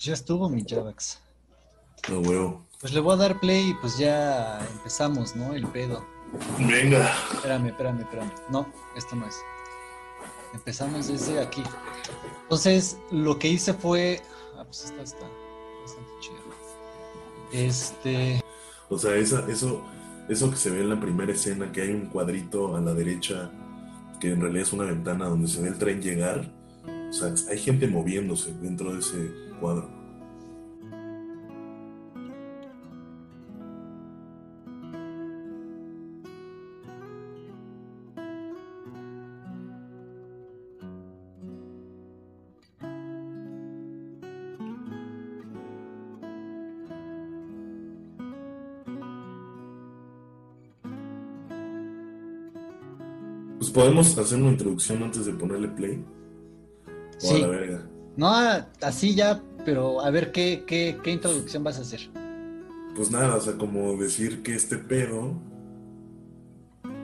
Ya estuvo mi Javax. No, huevo. Pues le voy a dar play y pues ya empezamos, ¿no? El pedo. Venga. Espérame, espérame, espérame. No, esto no es. Empezamos desde aquí. Entonces, lo que hice fue. Ah, pues esta está bastante chida. Este. O sea, esa, eso, eso que se ve en la primera escena, que hay un cuadrito a la derecha, que en realidad es una ventana donde se ve el tren llegar. O sea, hay gente moviéndose dentro de ese cuadro. Pues podemos hacer una introducción antes de ponerle play. Sí. a la verga. No, así ya, pero a ver qué, qué, qué introducción vas a hacer. Pues nada, o sea, como decir que este pedo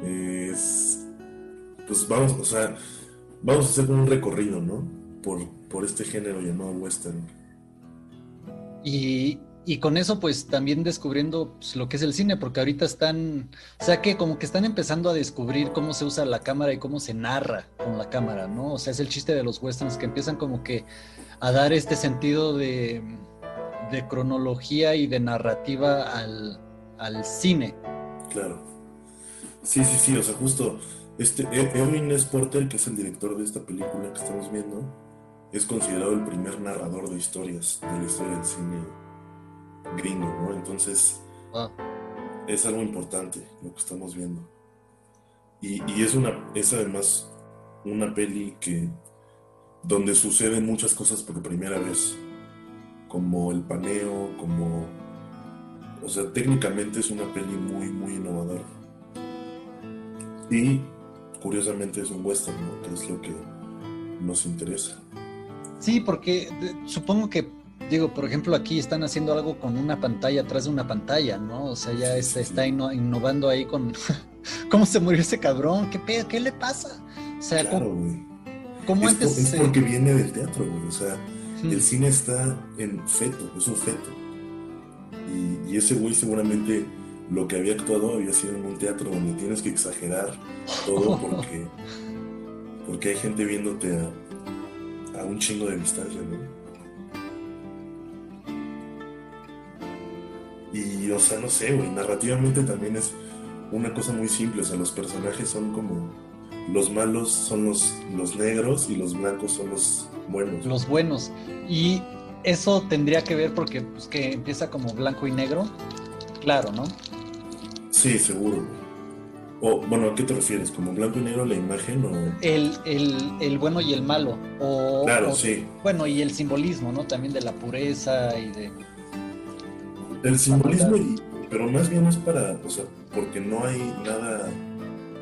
es. Pues vamos, o sea, vamos a hacer un recorrido, ¿no? Por, por este género llamado western. Y, y con eso, pues también descubriendo pues, lo que es el cine, porque ahorita están, o sea que como que están empezando a descubrir cómo se usa la cámara y cómo se narra con la cámara, ¿no? O sea, es el chiste de los westerns que empiezan como que a dar este sentido de, de cronología y de narrativa al, cine. Claro. Sí, sí, sí, o sea, justo este E- Erwin S. Porter, que es el director de esta película que estamos viendo, es considerado el primer narrador de historias de la historia del cine gringo, ¿no? Entonces, Ah, es algo importante lo que estamos viendo. Y, y es una, es además una peli que donde suceden muchas cosas por primera vez, como el paneo, como, o sea, técnicamente es una peli muy, muy innovadora. Y curiosamente es un western, ¿no? Que es lo que nos interesa. Sí, porque supongo que, digo, por ejemplo, aquí están haciendo algo con una pantalla atrás de una pantalla, ¿no? O sea, ya sí, está innovando ahí con cómo se murió ese cabrón, qué pedo, qué le pasa. O sea, Claro, ¿cómo, güey. cómo Es, antes por- es se- porque viene del teatro, güey. O sea. El cine está en feto, es un feto. Y, y ese güey seguramente lo que había actuado había sido en un teatro donde tienes que exagerar todo porque, porque hay gente viéndote a, a un chingo de distancia, ¿no? Y, o sea, no sé, güey, narrativamente también es una cosa muy simple, o sea, los personajes son como, los malos son los, los negros y los blancos son los buenos. los buenos. Y eso tendría que ver porque pues, que empieza como blanco y negro. Claro, ¿no? Sí, seguro. O, bueno, ¿a qué te refieres? ¿Como blanco y negro la imagen o...? El, el, el bueno y el malo. O, Claro, o- sí. Bueno, y el simbolismo, ¿no? También de la pureza y de... El simbolismo, y, pero más bien es para, o sea, porque no hay nada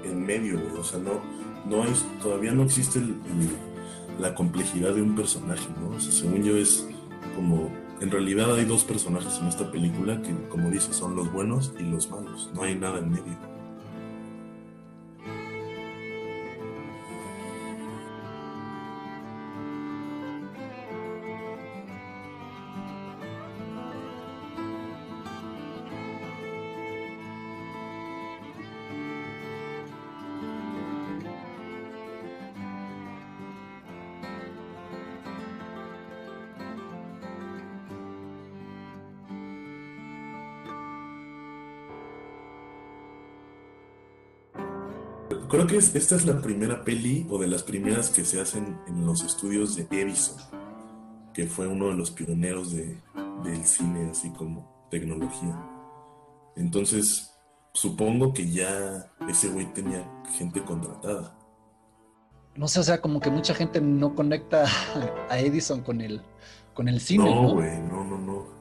en medio. O sea, no, no hay, todavía no existe la complejidad de un personaje, ¿no? O sea, según yo es como, en realidad hay dos personajes en esta película que, como dices, son los buenos y los malos. No hay nada en medio. Creo que es- esta es la primera peli o de las primeras que se hacen en los estudios de Edison, que fue uno de los pioneros de, del cine, así como tecnología. Entonces, supongo que ya ese güey tenía gente contratada. No sé, o sea, como que mucha gente no conecta a Edison con el, con el cine, No, ¿no? güey, no, no, no.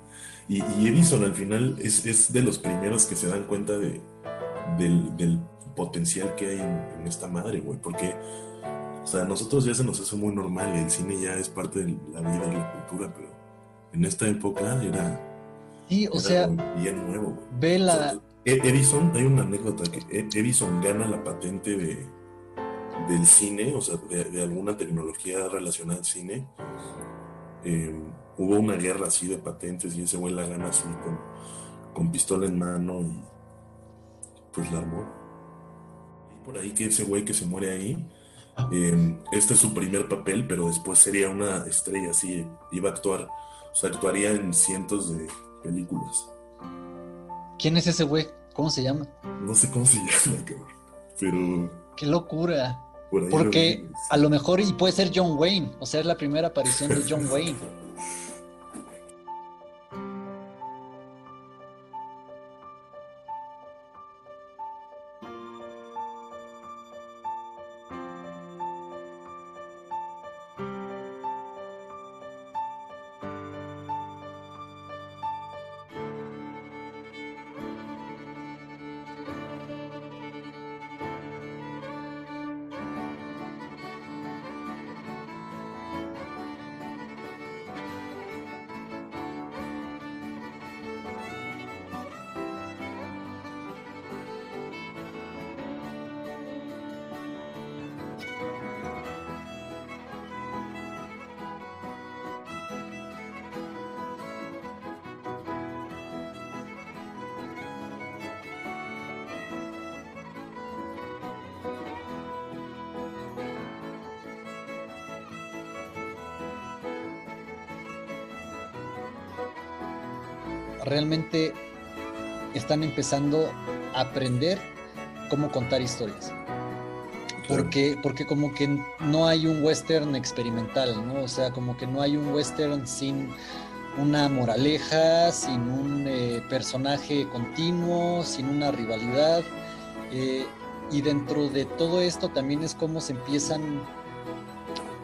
Y, y Edison al final es, es de los primeros que se dan cuenta de, del, del potencial que hay en, en esta madre, güey, porque, o sea, a nosotros ya se nos hace muy normal, el cine ya es parte de la vida y la cultura, pero en esta época era, Sí, o era sea, bien nuevo, güey. ve O la... sea, E- Edison, hay una anécdota que E- Edison gana la patente de, del cine, o sea, de, de alguna tecnología relacionada al cine, em, hubo una guerra así de patentes y ese güey la gana así con, con pistola en mano y pues la armó. Y por ahí que ese güey que se muere ahí, em, este es su primer papel, pero después sería una estrella así, iba a actuar, o sea, actuaría en cientos de películas. ¿Quién es ese güey? ¿Cómo se llama? No sé cómo se llama, cabrón. Pero. Qué locura. Porque a lo mejor, y puede ser John Wayne, o sea, es la primera aparición de John Wayne. realmente están empezando a aprender cómo contar historias. Porque, porque como que no hay un western experimental, ¿no? O sea, como que no hay un western sin una moraleja, sin un eh, personaje continuo, sin una rivalidad. Eh, y dentro de todo esto también es como se empiezan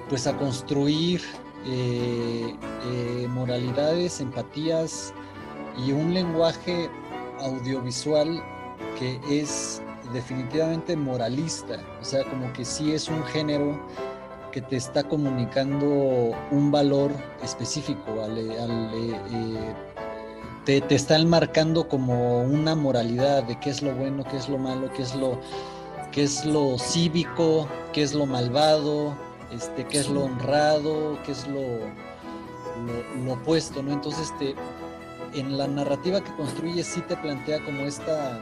pues a construir eh, moralidades, empatías, y un lenguaje audiovisual que es definitivamente moralista, o sea, como que sí es un género que te está comunicando un valor específico, eh, eh, te, te está marcando como una moralidad de qué es lo bueno, qué es lo malo, qué es lo, qué es lo cívico, qué es lo malvado, este, qué es lo honrado, qué es lo, lo, lo opuesto, ¿no? Entonces te, en la narrativa que construye sí te plantea como esta,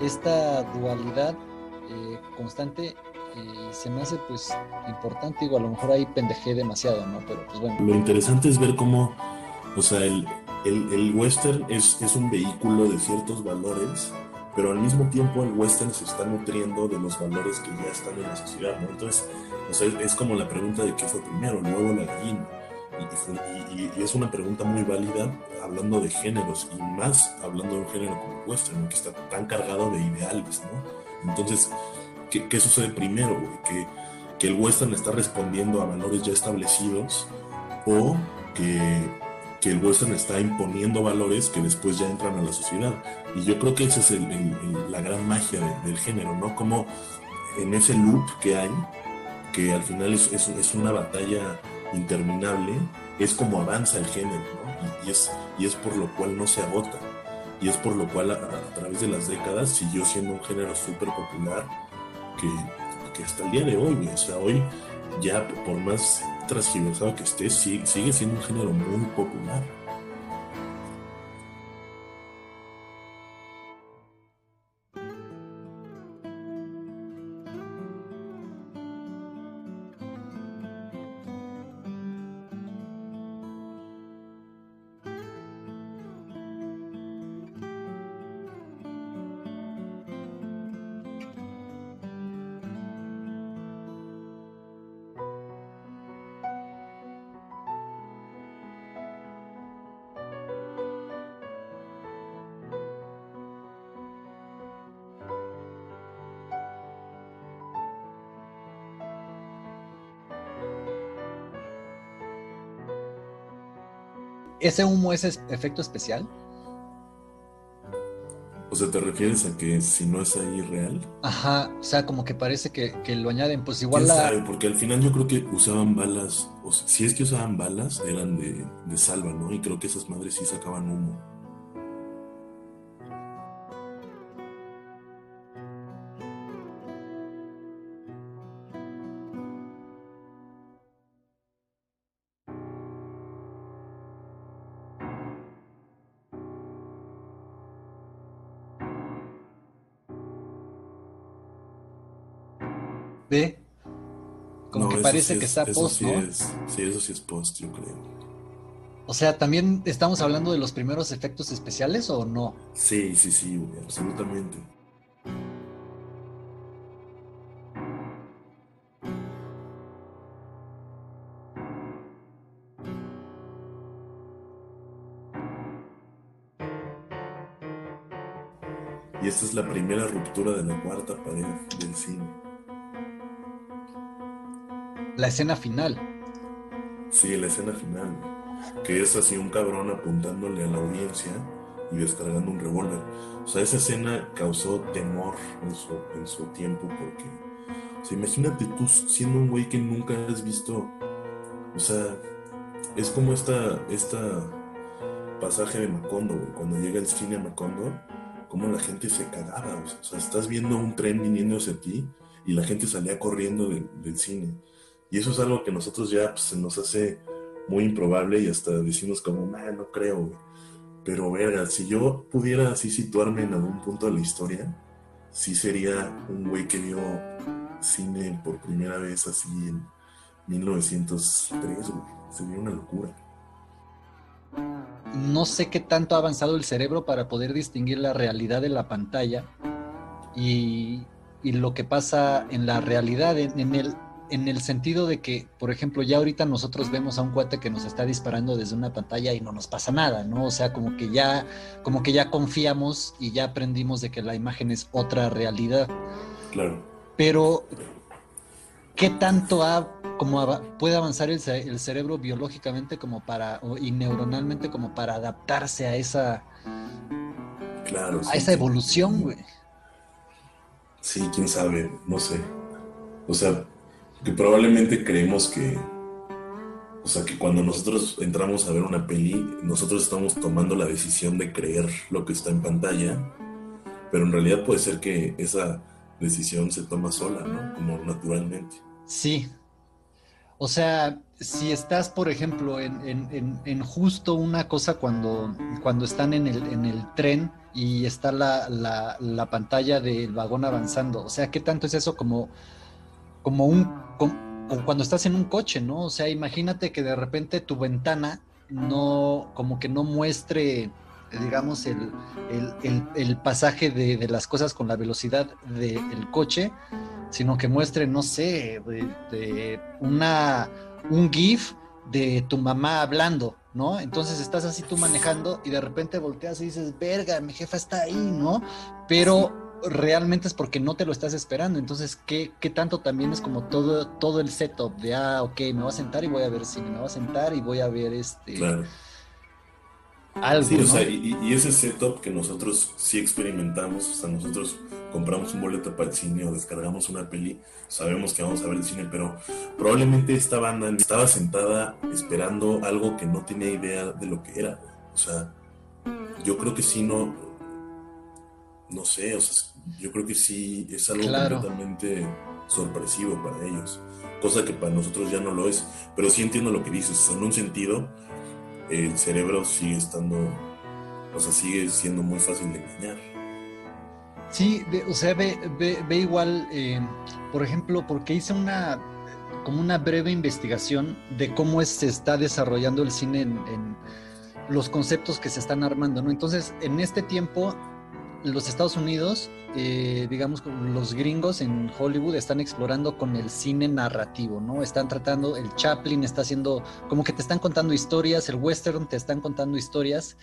esta dualidad eh, constante y se me hace pues importante, digo, a lo mejor ahí pendejé demasiado, ¿no? Pero pues bueno. Lo interesante es ver cómo, o sea, el, el, western es, es un vehículo de ciertos valores, pero al mismo tiempo el western se está nutriendo de los valores que ya están en la sociedad, ¿no? Entonces, o sea, es como la pregunta de qué fue primero, el huevo o la gallina y, es una pregunta muy válida hablando de géneros y más hablando de un género como el western, que está tan cargado de ideales, ¿no? Entonces, ¿qué, sucede primero, Que, que el western está respondiendo a valores ya establecidos o que, que, el western está imponiendo valores que después ya entran a la sociedad. Y yo creo que esa es la gran magia del género, ¿no? Como en ese loop que hay, que al final es, es una batalla interminable, es como avanza el género, ¿no? y, es, y es por lo cual no se agota, y es por lo cual a, través de las décadas siguió siendo un género súper popular que, que, hasta el día de hoy, o sea, hoy ya por más transgiversado que esté, sigue siendo un género muy popular. ¿Ese humo es efecto especial? O sea, ¿te refieres a que si no es ahí real? Ajá, o sea, como que parece que, lo añaden, pues igual la... Sabe? Porque al final yo creo que usaban balas, o si es que usaban balas, eran de, de salva, ¿no? Y creo que esas madres sí sacaban humo. Que parece que está post, sí ¿no? sí, eso sí es post, yo creo. O sea, ¿también estamos hablando de los primeros efectos especiales o no? Sí, sí, sí, absolutamente. Y esta es la primera ruptura de la cuarta pared del cine. La escena final. Sí, la escena final. Que es así un cabrón apuntándole a la audiencia y descargando un revólver. O sea, esa escena causó temor en su, en su tiempo porque... O sea, imagínate tú siendo un güey que nunca has visto... O sea, es como esta, esta pasaje de Macondo, güey. Cuando llega el cine a Macondo cómo la gente se cagaba. O sea, estás viendo un tren viniendo hacia ti y la gente salía corriendo del cine. Y eso es algo que nosotros ya pues, se nos hace muy improbable y hasta decimos como, no creo, Pero verga, si yo pudiera así situarme en algún punto de la historia, sí sería un güey que vio cine por primera vez así en 1903, güey. Sería una locura no sé qué tanto ha avanzado el cerebro para poder distinguir la realidad de la pantalla y, lo que pasa en la realidad, en, el, en el sentido de que, por ejemplo, ya ahorita nosotros vemos a un cuate que nos está disparando desde una pantalla y no nos pasa nada, ¿no? O sea, como que ya, como que ya confiamos y ya aprendimos de que la imagen es otra realidad. Claro. Pero, ¿qué tanto ha como puede avanzar el, cerebro biológicamente como para, y neuronalmente como para adaptarse a esa, claro, a esa evolución, güey. Sí, quién sabe, no sé. O sea, que probablemente creemos que, o sea, que cuando nosotros entramos a ver una peli, nosotros estamos tomando la decisión de creer lo que está en pantalla, pero en realidad puede ser que esa decisión se toma sola, ¿no? Como naturalmente. Sí, o sea, si estás, por ejemplo, en, justo una cosa cuando, cuando están en el, en el tren y está la, la, pantalla del vagón avanzando, o sea, ¿qué tanto es eso como, como un... cuando estás en un coche, ¿no? O sea, imagínate que de repente tu ventana no, como que no muestre, digamos, el, el, pasaje de, de, las cosas con la velocidad del coche, sino que muestre, no sé, una, un GIF de tu mamá hablando, ¿no? Entonces estás así tú manejando y de repente volteas y dices, verga, mi jefa está ahí, ¿no? Pero realmente es porque no te lo estás esperando. Entonces, ¿qué, qué tanto también es como todo, todo el setup de, ah, ok, me voy a sentar y voy a ver cine, me voy a sentar y voy a ver este... Claro. Algo, sí, o sea, y, y, ese setup que nosotros sí experimentamos, o sea, nosotros compramos un boleto para el cine o descargamos una peli, sabemos que vamos a ver el cine, pero probablemente esta banda estaba sentada esperando algo que no tenía idea de lo que era. O sea, yo creo que sí no, no sé, o sea, yo creo que sí es algo completamente sorpresivo para ellos, cosa que para nosotros ya no lo es, pero sí entiendo lo que dices, en un sentido el cerebro sigue estando, o sea, sigue siendo muy fácil de engañar. Sí, o sea, ve, ve, igual, eh, por ejemplo, porque hice una como una breve investigación de cómo es, se está desarrollando el cine en, los conceptos que se están armando, ¿no? Entonces, en este tiempo, los Estados Unidos, eh, digamos, los gringos en Hollywood están explorando con el cine narrativo, ¿no? Están tratando, el Chaplin está haciendo, como que te están contando historias, el western te están contando historias,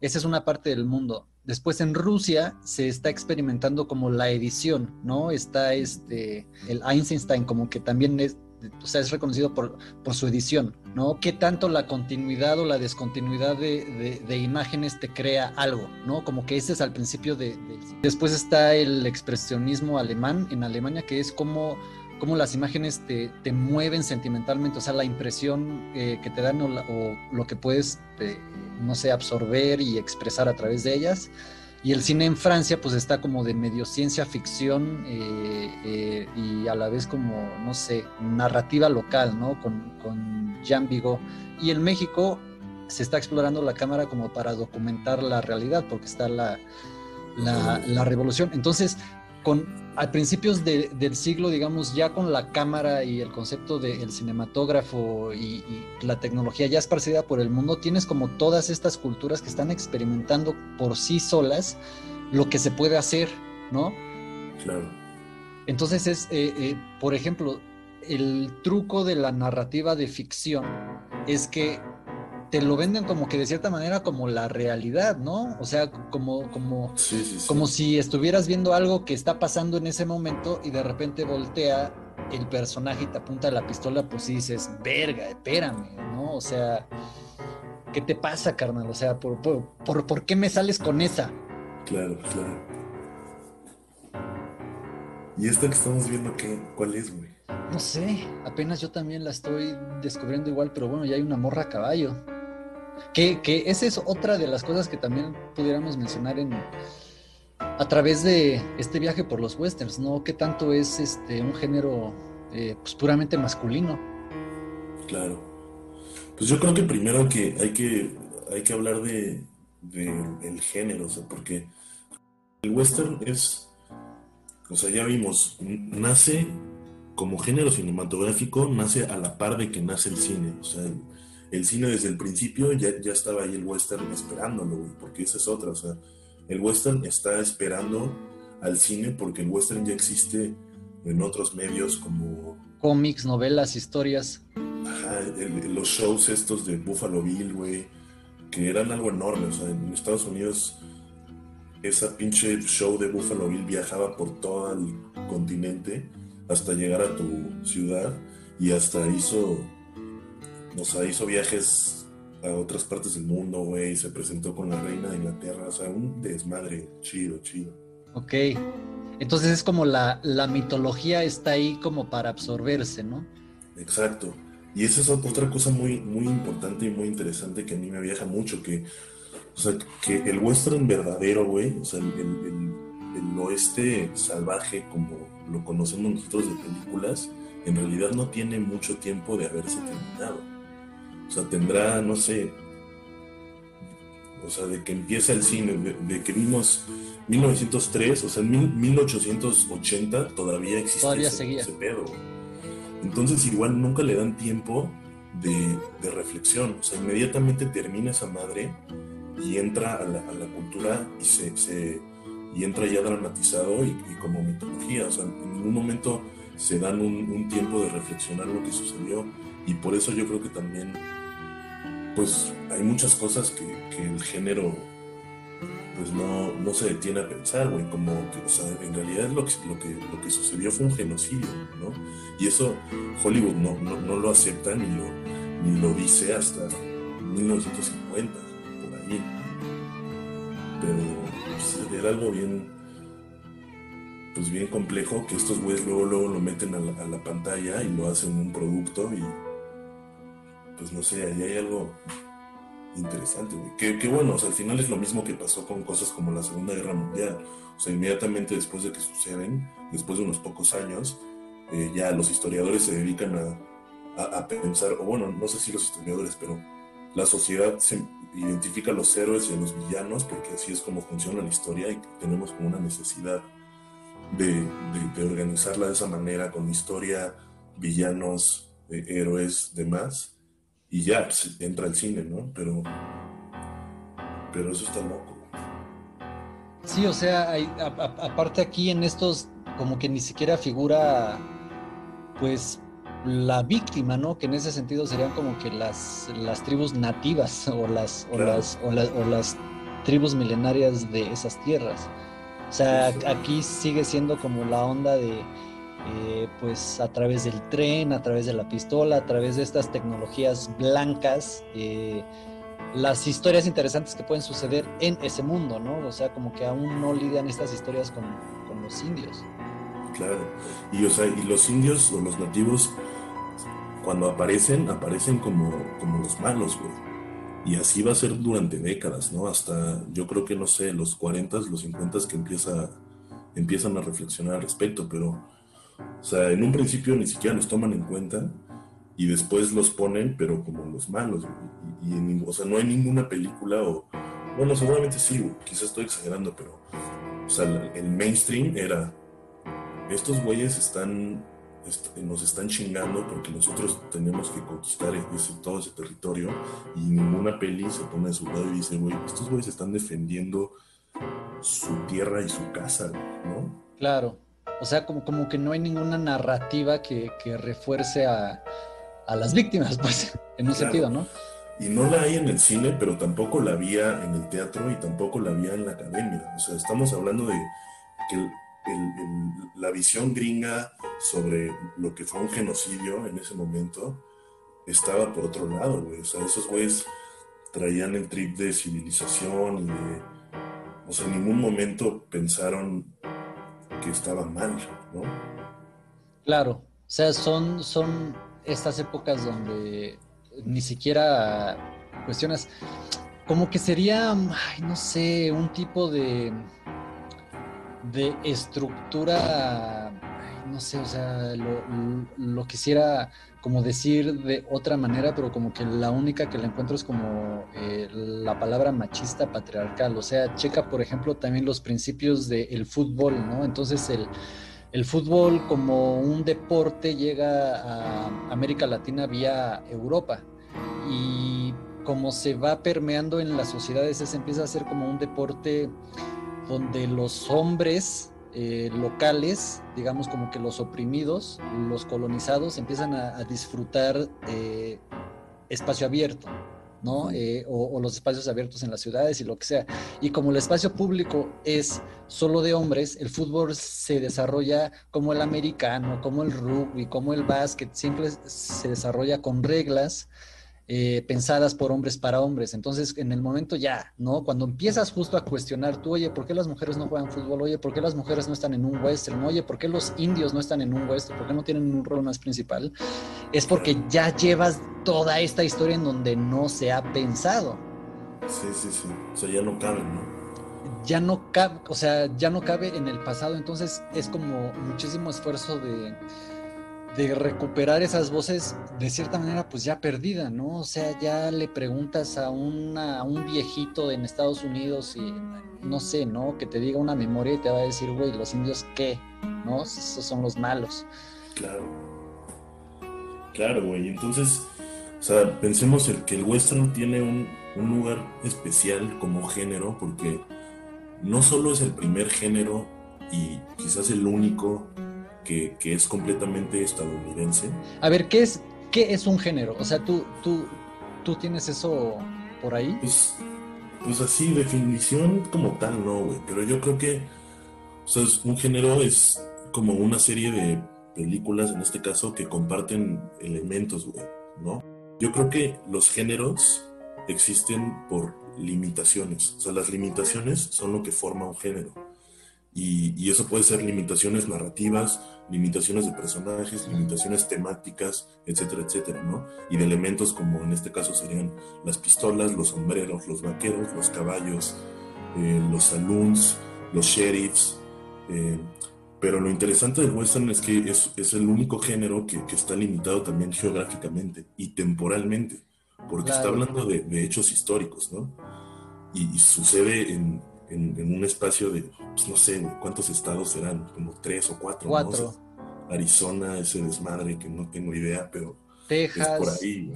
esa es una parte del mundo. Después en Rusia se está experimentando como la edición, ¿no? Está este, el Einstein como que también es, o sea, es reconocido por, por su edición, ¿no? ¿Qué tanto la continuidad o la descontinuidad de, imágenes te crea algo, ¿no? Como que ese es al principio de, Después está el expresionismo alemán en Alemania, que es como cómo las imágenes te, te, mueven sentimentalmente, o sea, la impresión eh, que te dan o, lo que puedes eh, no sé, absorber y expresar a través de ellas. Y el cine en Francia, pues está como de medio ciencia ficción eh, eh, y a la vez como, no sé, narrativa local, ¿no? Con, con Jean Vigo. Y en México se está explorando la cámara como para documentar la realidad, porque está la, la, la revolución. Entonces, con a principios del siglo, digamos, ya con la cámara y el concepto del cinematógrafo y, la tecnología ya esparcida por el mundo, tienes como todas estas culturas que están experimentando por sí solas lo que se puede hacer, ¿no? Claro. Entonces es, eh, eh, por ejemplo, el truco de la narrativa de ficción es que te lo venden como que de cierta manera como la realidad, ¿no? O sea, como, como, como si estuvieras viendo algo que está pasando en ese momento y de repente voltea el personaje y te apunta la pistola, pues sí dices, verga, espérame, ¿no? O sea, ¿qué te pasa, carnal? O sea, ¿por, por, por, qué me sales con esa? Claro, claro. ¿Y esta que estamos viendo qué? ¿Cuál es, güey? No sé, apenas yo también la estoy descubriendo igual, pero bueno, ya hay una morra a caballo. Que, esa es otra de las cosas que también pudiéramos mencionar en a través de este viaje por los westerns, ¿no? ¿Qué tanto es este un género eh, pues, puramente masculino? Claro. Pues yo creo que primero que hay que, hay que hablar de, el género, o sea, porque el western es, o sea, ya vimos, nace como género cinematográfico, nace a la par de que nace el cine, o sea, cine desde el principio ya, ya estaba ahí el western esperándolo, güey, porque esa es otra, o sea, el western está esperando al cine porque el western ya existe en otros medios como... Cómics, novelas, historias. Ajá, los shows estos de Buffalo Bill, güey, que eran algo enorme, o sea, en Estados Unidos esa pinche show de Buffalo Bill viajaba por todo el continente hasta llegar a tu ciudad y hasta hizo o sea, hizo viajes a otras partes del mundo, güey, se presentó con la reina de Inglaterra, o sea, un desmadre chido, chido. Ok, entonces es como la, la mitología está ahí como para absorberse, ¿no? Exacto. Y esa es otra cosa muy, muy importante y muy interesante que a mí me viaja mucho, que, o sea, que el western verdadero, güey, o sea, el, el, el, oeste salvaje como lo conocemos nosotros de películas, en realidad no tiene mucho tiempo de haberse terminado. O sea, tendrá, no sé, o sea, de que empieza el cine, de, que vimos 1903, o sea, en 1880 todavía existía ese, pedo. Entonces igual nunca le dan tiempo de, reflexión, o sea, inmediatamente termina esa madre y entra a la, cultura y se, y entra ya dramatizado y, como mitología, o sea, en ningún momento se dan un, un tiempo de reflexionar lo que sucedió. Y por eso yo creo que también pues hay muchas cosas que, el género pues no, no, se detiene a pensar, güey, como que, o sea, en realidad lo que, lo, que, que sucedió fue un genocidio, ¿no? Y eso Hollywood no, no, lo acepta ni lo, ni lo dice hasta 1950, por ahí. Pero pues, era algo bien, pues bien complejo que estos güeyes luego, luego lo meten a la pantalla y lo hacen un producto y pues no sé, ahí hay algo interesante, güey. Que, bueno, o sea, al final es lo mismo que pasó con cosas como la Segunda Guerra Mundial. O sea, inmediatamente después de que suceden, después de unos pocos años, eh, ya los historiadores se dedican a, a, pensar, o bueno, no sé si los historiadores, pero la sociedad se identifica a los héroes y a los villanos, porque así es como funciona la historia y tenemos como una necesidad de, de, organizarla de esa manera, con historia, villanos, eh, héroes, demás y ya pues, entra el cine, ¿no? Pero, pero eso está loco. Sí, o sea, hay, aparte aquí en estos, como que ni siquiera figura, pues, la víctima, ¿no? Que en ese sentido serían como que las, las tribus nativas o las, o, las, o, las tribus milenarias de esas tierras. O sea, aquí sigue siendo como la onda de eh, pues a través del tren, a través de la pistola, a través de estas tecnologías blancas, eh, las historias interesantes que pueden suceder en ese mundo, ¿no? O sea, como que aún no lidian estas historias con, los indios. Claro, y, o sea, y los indios o los nativos, cuando aparecen, aparecen como, como los malos, güey. Y así va a ser durante décadas, ¿no? Hasta yo creo que, no sé, los 40, los 50 que empieza, empiezan a reflexionar al respecto, pero o sea, en un principio ni siquiera los toman en cuenta y después los ponen, pero como los malos. Y, o sea, no hay ninguna película o... Bueno, seguramente sí, quizás estoy exagerando, pero... O sea, el mainstream era estos güeyes están, nos están chingando porque nosotros tenemos que conquistar todo ese territorio y ninguna peli se pone a su lado y dice, güey, estos güeyes están defendiendo su tierra y su casa, ¿no? Claro. O sea, como, como que no hay ninguna narrativa que, refuerce a, las víctimas, pues, en un sentido, ¿no? Y no la hay en el cine, pero tampoco la había en el teatro y tampoco la había en la academia. O sea, estamos hablando de que la visión gringa sobre lo que fue un genocidio en ese momento estaba por otro lado, güey. O sea, esos güeyes traían el trip de civilización y de... O sea, en ningún momento pensaron que estaba mal, ¿no? Claro, o sea, son, son estas épocas donde ni siquiera cuestionas, como que sería, no sé, un tipo de, de estructura, no sé, o sea, lo, quisiera como decir de otra manera, pero como que la única que le encuentro es como eh, la palabra machista patriarcal. O sea, checa, por ejemplo, también los principios del fútbol, ¿no? Entonces, el, el fútbol como un deporte llega a América Latina vía Europa. Y como se va permeando en las sociedades, se empieza a hacer como un deporte donde los hombres eh, locales, digamos como que los oprimidos, los colonizados, empiezan a, disfrutar eh, espacio abierto, ¿no? Eh, o, los espacios abiertos en las ciudades y lo que sea. Y como el espacio público es solo de hombres, el fútbol se desarrolla como el americano, como el rugby, como el básquet, siempre se desarrolla con reglas eh, pensadas por hombres para hombres. Entonces, en el momento ya, ¿no? Cuando empiezas justo a cuestionar tú, oye, ¿por qué las mujeres no juegan fútbol? Oye, ¿por qué las mujeres no están en un western? Oye, ¿por qué los indios no están en un western? ¿Por qué no tienen un rol más principal? Es porque ya llevas toda esta historia en donde no se ha pensado. Sí, sí, sí. O sea, ya no cabe, ¿no? Ya no cabe, o sea, ya no cabe en el pasado. Entonces, es como muchísimo esfuerzo de de recuperar esas voces de cierta manera pues ya perdida, ¿no? O sea, ya le preguntas a, una, un viejito en Estados Unidos y no sé, ¿no? Que te diga una memoria y te va a decir, güey, los indios qué, ¿no? Esos son los malos. Claro. Claro, güey. Entonces, o sea, pensemos el que el western tiene un, un lugar especial como género porque no solo es el primer género y quizás el único que, es completamente estadounidense. A ver, ¿qué es, qué es un género? O sea, ¿tú, tú, tú tienes eso por ahí? Pues, pues así, definición como tal, no, güey. Pero yo creo que, o sea, un género es como una serie de películas, en este caso, que comparten elementos, güey, ¿no? Yo creo que los géneros existen por limitaciones. O sea, las limitaciones son lo que forma un género. Y, eso puede ser limitaciones narrativas, limitaciones de personajes, limitaciones temáticas, etcétera, etcétera, ¿no? Y de elementos como en este caso serían las pistolas, los sombreros, los vaqueros, los caballos, eh, los saloons, los sheriffs. Eh, pero lo interesante del western es que es, es el único género que, que, está limitado también geográficamente y temporalmente, porque está hablando de, de, hechos históricos, ¿no? y sucede en, en, un espacio de, pues, no sé, ¿cuántos estados serán? Como tres o cuatro. Cuatro. Arizona, ese desmadre que no tengo idea, pero Texas. es por ahí.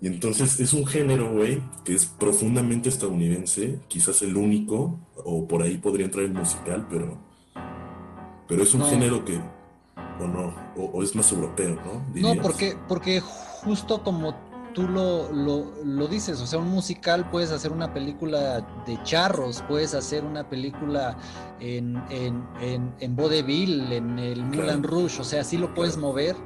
Y entonces es un género, güey, que es profundamente estadounidense, quizás el único, o por ahí podría entrar el musical, pero, pero es un género que, o no, o, es más europeo, ¿no? No, porque, porque justo como tú lo, lo, dices, o sea, un musical puedes hacer una película de charros, puedes hacer una película en, en, en, en Vaudeville, en el Moulin Rouge, o sea, sí lo puedes mover,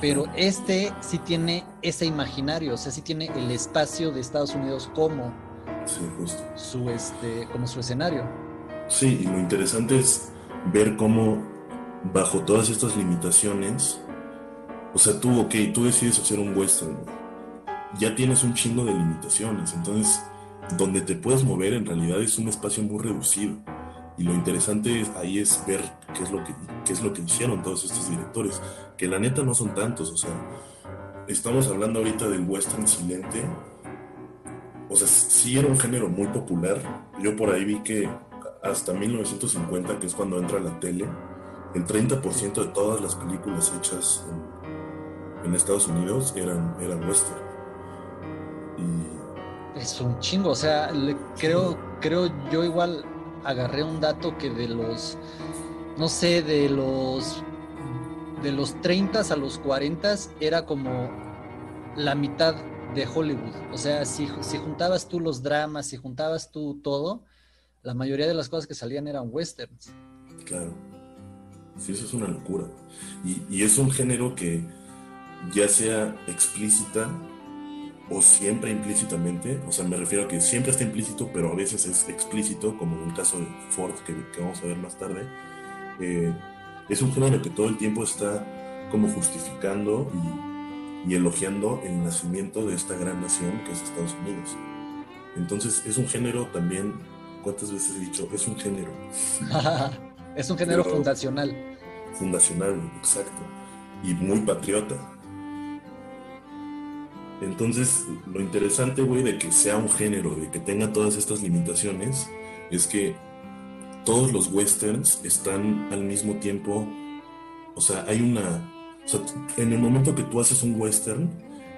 pero este sí tiene ese imaginario, o sea, sí tiene el espacio de Estados Unidos como su este, como su escenario. Sí, y lo interesante es ver cómo bajo todas estas limitaciones, o sea, tú, ok, tú decides hacer un western, ya tienes un chingo de limitaciones. Entonces, donde te puedes mover en realidad es un espacio muy reducido. Y lo interesante ahí es ver qué es lo que, qué es lo que hicieron todos estos directores, que la neta no son tantos, o sea, estamos hablando ahorita del western silente, o sea, sí era un género muy popular, yo por ahí vi que hasta 1950, que es cuando entra la tele, el 30% de todas las películas hechas en, Estados Unidos eran, eran western. Es un chingo, o sea, creo, creo yo igual agarré un dato que de los, no sé, de los, de los 30 a los 40 era como la mitad de Hollywood. O sea, si, si juntabas tú los dramas, si juntabas tú todo, la mayoría de las cosas que salían eran westerns. Claro. Sí, eso es una locura. Y, es un género que ya sea explícita o siempre implícitamente, o sea, me refiero a que siempre está implícito, pero a veces es explícito, como en el caso de Ford, que, vamos a ver más tarde, eh, es un género que todo el tiempo está como justificando y, y, elogiando el nacimiento de esta gran nación que es Estados Unidos. Entonces es un género también ¿Cuántas veces he dicho? Es un género. es un género fundacional. Fundacional, exacto. Y muy patriota. Entonces, lo interesante, güey, de que sea un género, de que tenga todas estas limitaciones, es que todos los westerns están al mismo tiempo, o sea, hay una, o sea, en el momento que tú haces un western,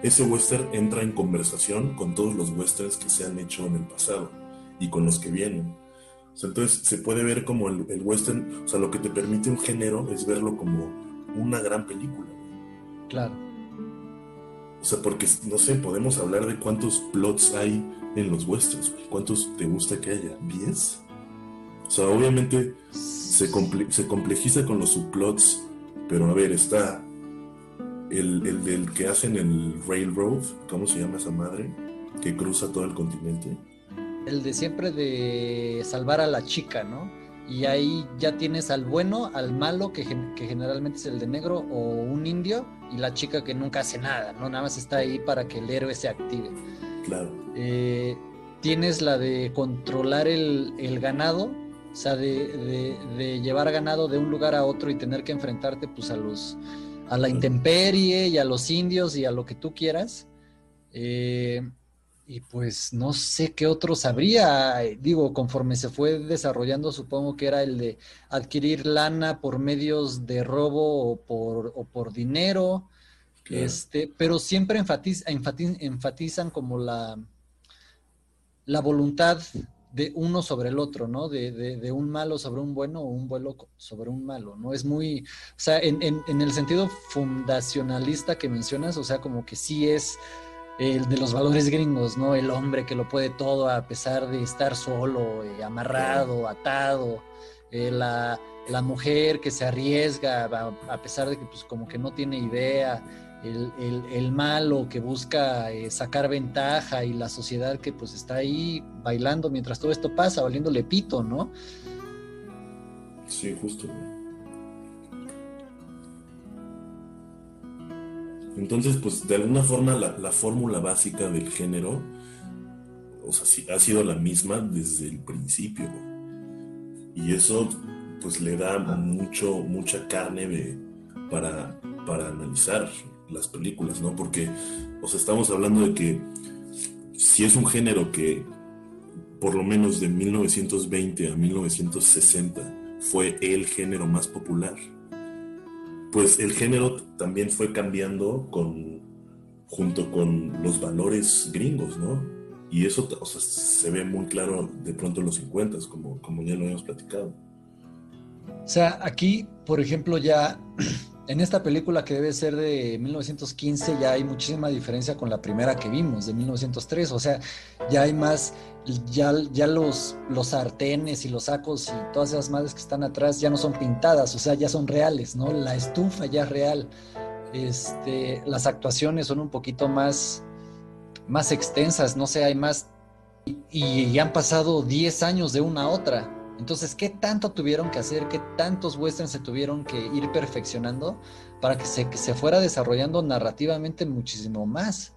ese western entra en conversación con todos los westerns que se han hecho en el pasado y con los que vienen. entonces se puede ver como el, western, o sea, lo que te permite un género es verlo como una gran película. Claro. O sea, porque, no sé, podemos hablar de cuántos plots hay en los westerns. ¿Cuántos te gusta que haya? ¿10? O sea, obviamente se, se complejiza con los subplots, pero a ver, está el, el del que hacen el Railroad, ¿cómo se llama esa madre? Que cruza todo el continente el de siempre de salvar a la chica, ¿no? Y ahí ya tienes al bueno, al malo, que, generalmente es el de negro, o un indio, y la chica que nunca hace nada, ¿no? Nada más está ahí para que el héroe se active. Claro. Eh, tienes la de controlar el, ganado, o sea, de, llevar ganado de un lugar a otro y tener que enfrentarte pues a los a la intemperie y a los indios y a lo que tú quieras. Eh, y pues no sé qué otros habría. Digo, conforme se fue desarrollando, supongo que era el de adquirir lana por medios de robo o por, o por dinero. Este, pero siempre enfatizan como la, la voluntad de uno sobre el otro, ¿no? De, de, un malo sobre un bueno o un bueno sobre un malo, ¿no? Es muy, o sea, en, en, en el sentido fundacionalista que mencionas, o sea, como que sí es el de los valores gringos, ¿no? El hombre que lo puede todo a pesar de estar solo, eh, amarrado, atado, eh, la, mujer que se arriesga a, pesar de que pues como que no tiene idea, el, malo que busca eh, sacar ventaja y la sociedad que pues está ahí bailando mientras todo esto pasa, valiéndole pito, ¿no? Sí, justo. Entonces, pues de alguna forma la, fórmula básica del género, o sea, ha sido la misma desde el principio. Y eso pues le da mucho, mucha carne para, para analizar las películas, ¿no? Porque, o sea, estamos hablando de que si es un género que por lo menos de 1920 a 1960 fue el género más popular, pues el género también fue cambiando con, junto con los valores gringos, ¿no? Y eso se ve muy claro de pronto en los 50, como, como ya lo hemos platicado. O sea, aquí, por ejemplo, ya en esta película que debe ser de 1915 ya hay muchísima diferencia con la primera que vimos, de 1903. O sea, ya hay más ya, ya los, los sartenes y los sacos y todas esas madres que están atrás ya no son pintadas, o sea, ya son reales, ¿no? La estufa ya es real. Este, las actuaciones son un poquito más, más extensas, no sé, hay más. Y, han pasado 10 años de una a otra. Entonces, ¿qué tanto tuvieron que hacer? ¿Qué tantos westerns se tuvieron que ir perfeccionando para que se, se fuera desarrollando narrativamente muchísimo más?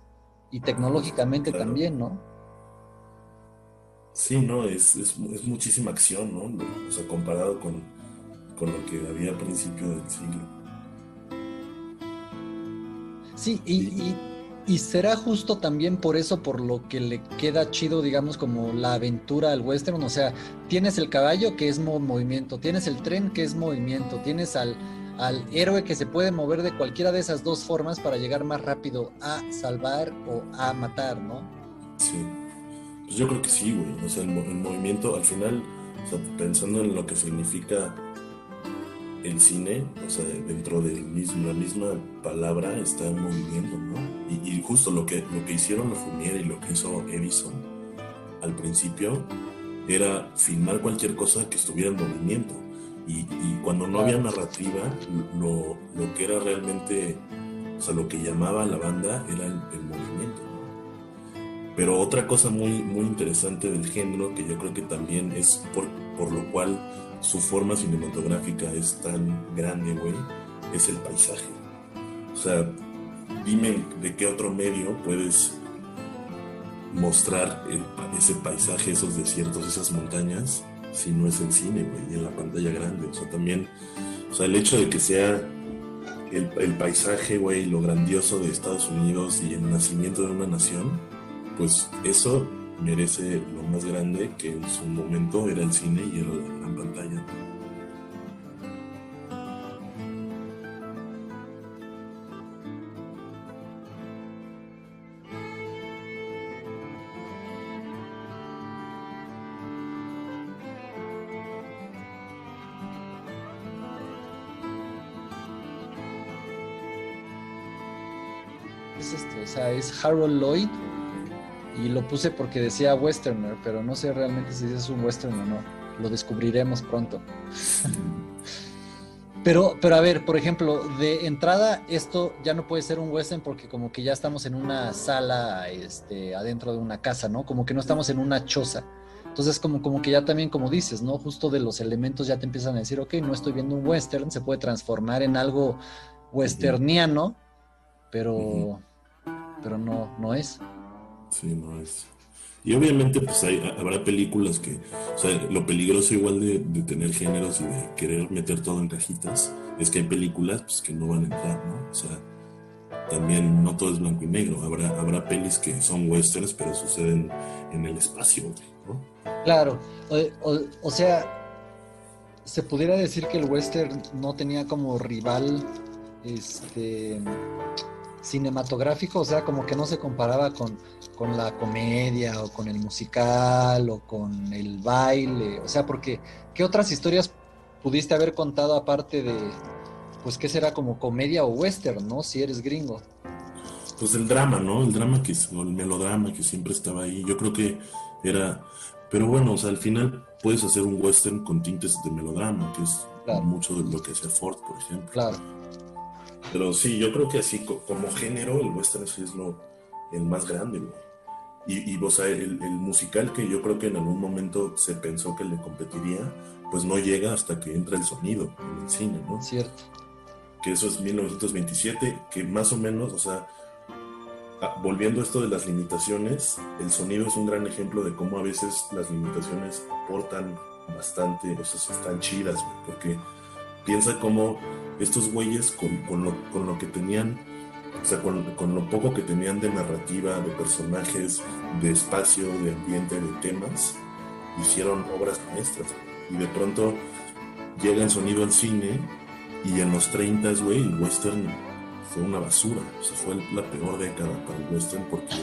Y tecnológicamente también, ¿no? Sí, no, es, es, muchísima acción, ¿no? O sea, comparado con, lo que había al principio del siglo. Sí, y, y será justo también por eso, por lo que le queda chido, digamos, como la aventura al western. O sea, tienes el caballo que es movimiento, tienes el tren que es movimiento, tienes al, al héroe que se puede mover de cualquiera de esas dos formas para llegar más rápido a salvar o a matar, ¿no? Sí. Pues yo creo que sí, güey. O sea, el, movimiento, al final, o sea, pensando en lo que significa el cine, o sea, dentro de la misma palabra está en movimiento, ¿no? Y, justo lo que, lo que hicieron los Fumier y lo que hizo Edison al principio era filmar cualquier cosa que estuviera en movimiento. Y, cuando no había narrativa, lo, lo, que era realmente, o sea, lo que llamaba a la banda era el, movimiento. Pero otra cosa muy, muy interesante del género, que yo creo que también es por, por lo cual su forma cinematográfica es tan grande, güey, es el paisaje. O sea, dime de qué otro medio puedes mostrar ese paisaje, esos desiertos, esas montañas, si no es el cine, güey, y en la pantalla grande. O sea, también, o sea, el hecho de que sea el, el paisaje, güey, lo grandioso de Estados Unidos y el nacimiento de una nación, pues eso merece lo más grande que en su momento era el cine y era la pantalla. es esto? O sea, es Harold Lloyd y lo puse porque decía westerner, pero no sé realmente si es un western o no. Lo descubriremos pronto. Pero, pero a ver, por ejemplo, de entrada, esto ya no puede ser un western porque como que ya estamos en una sala este, adentro de una casa, ¿no? Como que no estamos en una choza. Entonces, como, como que ya también, como dices, ¿no? Justo de los elementos ya te empiezan a decir, ok, no estoy viendo un western, se puede transformar en algo westerniano, pero, pero no, no es. Sí, no es. Y obviamente, pues hay, habrá películas que, o sea, lo peligroso igual de, tener géneros y de querer meter todo en cajitas, es que hay películas pues, que no van a entrar, ¿no? O sea, también no todo es blanco y negro. Habrá, habrá pelis que son westerns, pero suceden en el espacio, ¿no? Claro, o, o sea, se pudiera decir que el western no tenía como rival, este cinematográfico, o sea, como que no se comparaba con, con la comedia o con el musical o con el baile, o sea, porque ¿qué otras historias pudiste haber contado aparte de, pues, qué será como comedia o western, ¿no? Si eres gringo. Pues el drama, ¿no? El drama que o el melodrama que siempre estaba ahí. Yo creo que era, pero bueno, o sea, al final puedes hacer un western con tintes de melodrama, que es mucho de lo que hace Ford, por ejemplo. Claro. Pero sí, yo creo que así como género, el western es lo, el más grande, güey. Y, y o sea, el, musical que yo creo que en algún momento se pensó que le competiría, pues no llega hasta que entra el sonido en el cine, ¿no? Cierto. Que eso es 1927, que más o menos, o sea, ah, volviendo a esto de las limitaciones, el sonido es un gran ejemplo de cómo a veces las limitaciones aportan bastante, o sea, están chidas, güey, porque piensa cómo estos güeyes con, lo, que tenían, o sea, con, lo poco que tenían de narrativa, de personajes, de espacio, de ambiente, de temas, hicieron obras maestras. Y de pronto llega el sonido al cine y en los 30, güey, el western fue una basura. O sea, fue la peor década para el western porque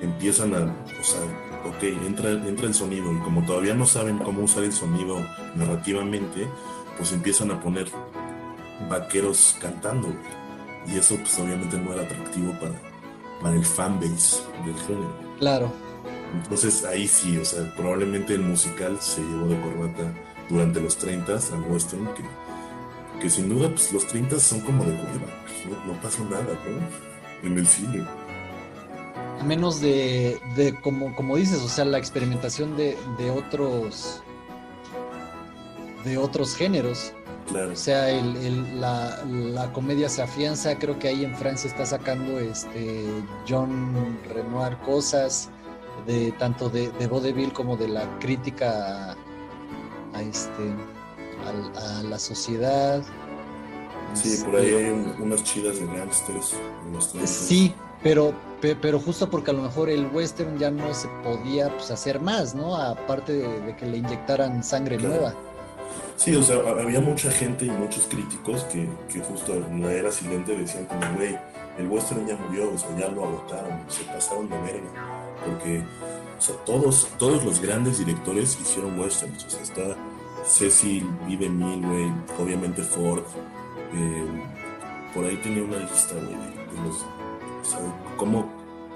empiezan a, o sea, ok, entra, entra el sonido y como todavía no saben cómo usar el sonido narrativamente, pues empiezan a poner vaqueros cantando. Y eso pues obviamente no era atractivo para, para el fanbase del género. Claro. Entonces ahí sí, o sea, probablemente el musical se llevó de corbata durante los 30 al western, que, que sin duda pues los 30 son como de cueva, no, no pasa nada, ¿no? En el cine. A menos de, de como, como dices, o sea, la experimentación de, de otros de otros géneros. O sea, la, comedia se afianza, creo que ahí en Francia está sacando este John Renoir cosas de tanto de, de vaudeville como de la crítica a, este a, la sociedad. Sí, por ahí hay unas chidas de gangsters. Sí, pero pero justo porque a lo mejor el western ya no se podía pues, hacer más, ¿no? Aparte de, que le inyectaran sangre nueva. Sí, o sea, había mucha gente y muchos críticos que, que justo en la era silente decían como, güey, el western ya murió, o sea, ya lo agotaron, se pasaron de verga. Porque, o sea, todos, todos los grandes directores hicieron westerns. O sea, está Cecil, Vive Mil, obviamente Ford. Eh, por ahí tenía una lista, güey, de, los. O como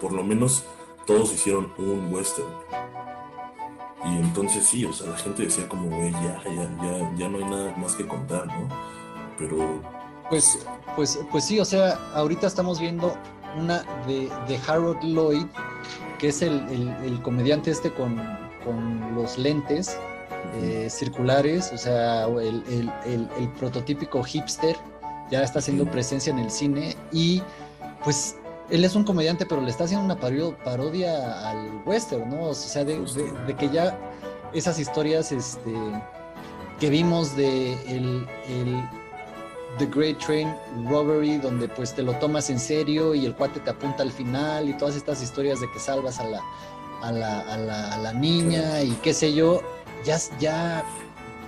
por lo menos todos hicieron un western. Y entonces sí, o sea, la gente decía como, güey, ya, ya, ya, ya no hay nada más que contar, ¿no? Pero... Pues, pues, pues sí, o sea, ahorita estamos viendo una de, de Harold Lloyd, que es el, el, comediante este con, con los lentes eh, circulares, o sea, el, el, prototípico hipster, ya está haciendo presencia en el cine y pues él es un comediante, pero le está haciendo una parodia al western, ¿no? O sea, de, que ya esas historias este, que vimos de el, The Great Train Robbery, donde pues te lo tomas en serio y el cuate te apunta al final y todas estas historias de que salvas a la, a la, a la, a la niña y qué sé yo, ya, ya,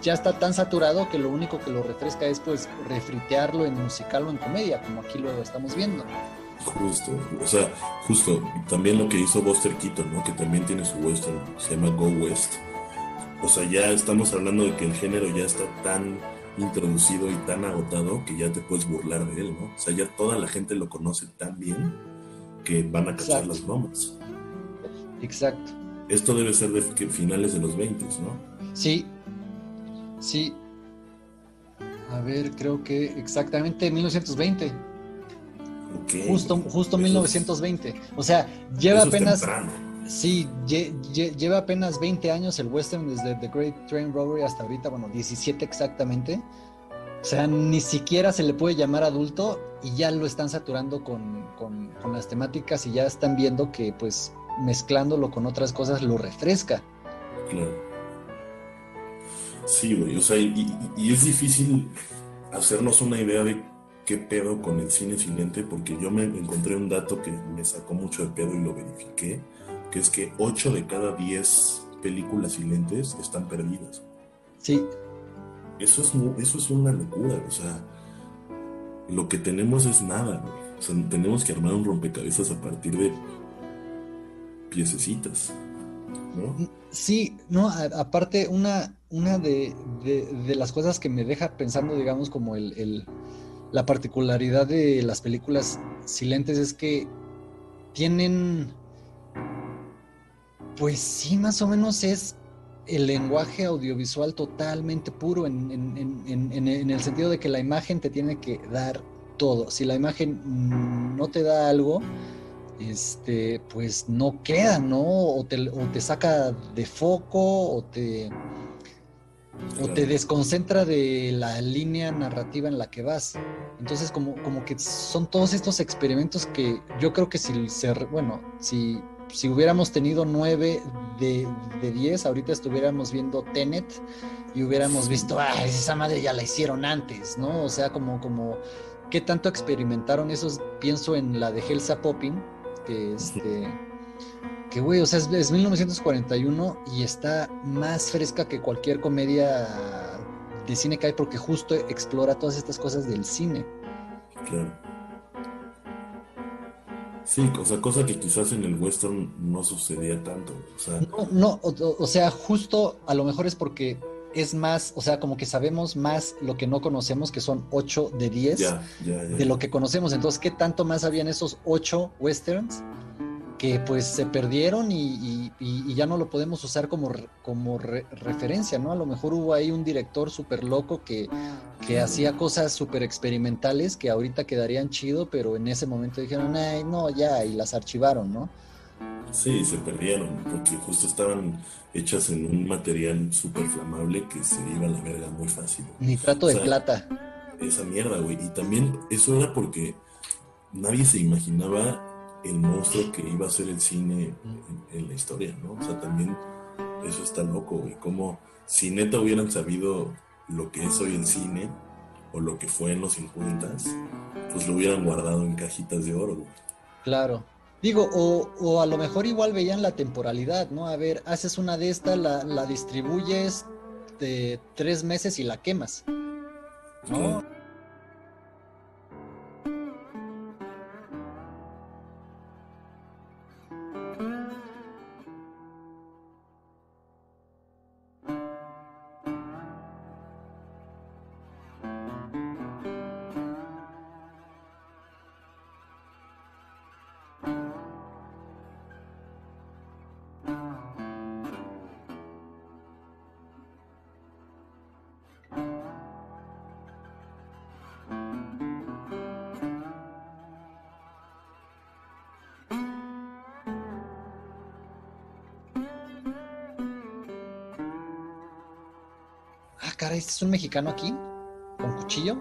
ya está tan saturado que lo único que lo refresca es pues refritearlo en musical o en comedia, como aquí lo estamos viendo. Justo, o sea, justo, también lo que hizo Buster Keaton, ¿no? Que también tiene su western, se llama Go West. O sea, ya estamos hablando de que el género ya está tan introducido y tan agotado que ya te puedes burlar de él, ¿no? O sea, ya toda la gente lo conoce tan bien que van a cachar las bromas. Exacto. Esto debe ser de finales de los 20, ¿no? Sí, sí. A ver, creo que exactamente 1920. Justo, justo 1920. O sea, lleva apenas. Sí, lleva apenas 20 años el western desde The Great Train Robbery hasta ahorita, bueno, 17 exactamente. O sea, ni siquiera se le puede llamar adulto y ya lo están saturando con, con, las temáticas y ya están viendo que pues mezclándolo con otras cosas lo refresca. Claro. Sí, güey, o sea, y, y es difícil hacernos una idea de qué pedo con el cine silente, porque yo me encontré un dato que me sacó mucho de pedo y lo verifiqué, que es que 8 de cada 10 películas silentes están perdidas. Sí. Eso es, eso es una locura, o sea, lo que tenemos es nada, O sea, tenemos que armar un rompecabezas a partir de piececitas, ¿no? Sí, no, aparte, una, una de, de, las cosas que me deja pensando, digamos, como el la particularidad de las películas silentes es que tienen, pues sí, más o menos es el lenguaje audiovisual totalmente puro en, el sentido de que la imagen te tiene que dar todo. Si la imagen no te da algo, este, pues no queda, ¿no? O te, o te saca de foco, o te o te desconcentra de la línea narrativa en la que vas. Entonces, como, como que son todos estos experimentos que yo creo que si se, bueno, si, si hubiéramos tenido nueve de, de diez, ahorita estuviéramos viendo Tenet y hubiéramos visto, ah, esa madre ya la hicieron antes, ¿no? O sea, como, como, ¿qué tanto experimentaron esos? Pienso en la de Helsa Popping, que este que güey, o sea, es, 1941 y está más fresca que cualquier comedia de cine que hay porque justo explora todas estas cosas del cine. Claro. Sí, o sea, cosa que quizás en el western no sucedía tanto. O sea... No, no o, sea, justo a lo mejor es porque es más, o sea, como que sabemos más lo que no conocemos, que son 8 de 10 de lo que conocemos. Entonces, ¿qué tanto más habían esos 8 westerns? Que pues se perdieron y, ya no lo podemos usar como, como referencia, ¿no? A lo mejor hubo ahí un director súper loco que, que hacía cosas súper experimentales que ahorita quedarían chido, pero en ese momento dijeron, ay, no, ya, y las archivaron, ¿no? Sí, se perdieron, porque justo estaban hechas en un material súper flamable que se iba a la verga muy fácil. Nitrato de plata. Esa mierda, güey. Y también eso era porque nadie se imaginaba el monstruo que iba a ser el cine en, la historia, ¿no? O sea, también eso está loco, güey. Como si neta hubieran sabido lo que es hoy el cine o lo que fue en los 50, pues lo hubieran guardado en cajitas de oro, güey. Claro. Digo, o, a lo mejor igual veían la temporalidad, ¿no? A ver, haces una de estas, la, la distribuyes de tres meses y la quemas. ¿No? ¿Este es un mexicano aquí? ¿Con cuchillo?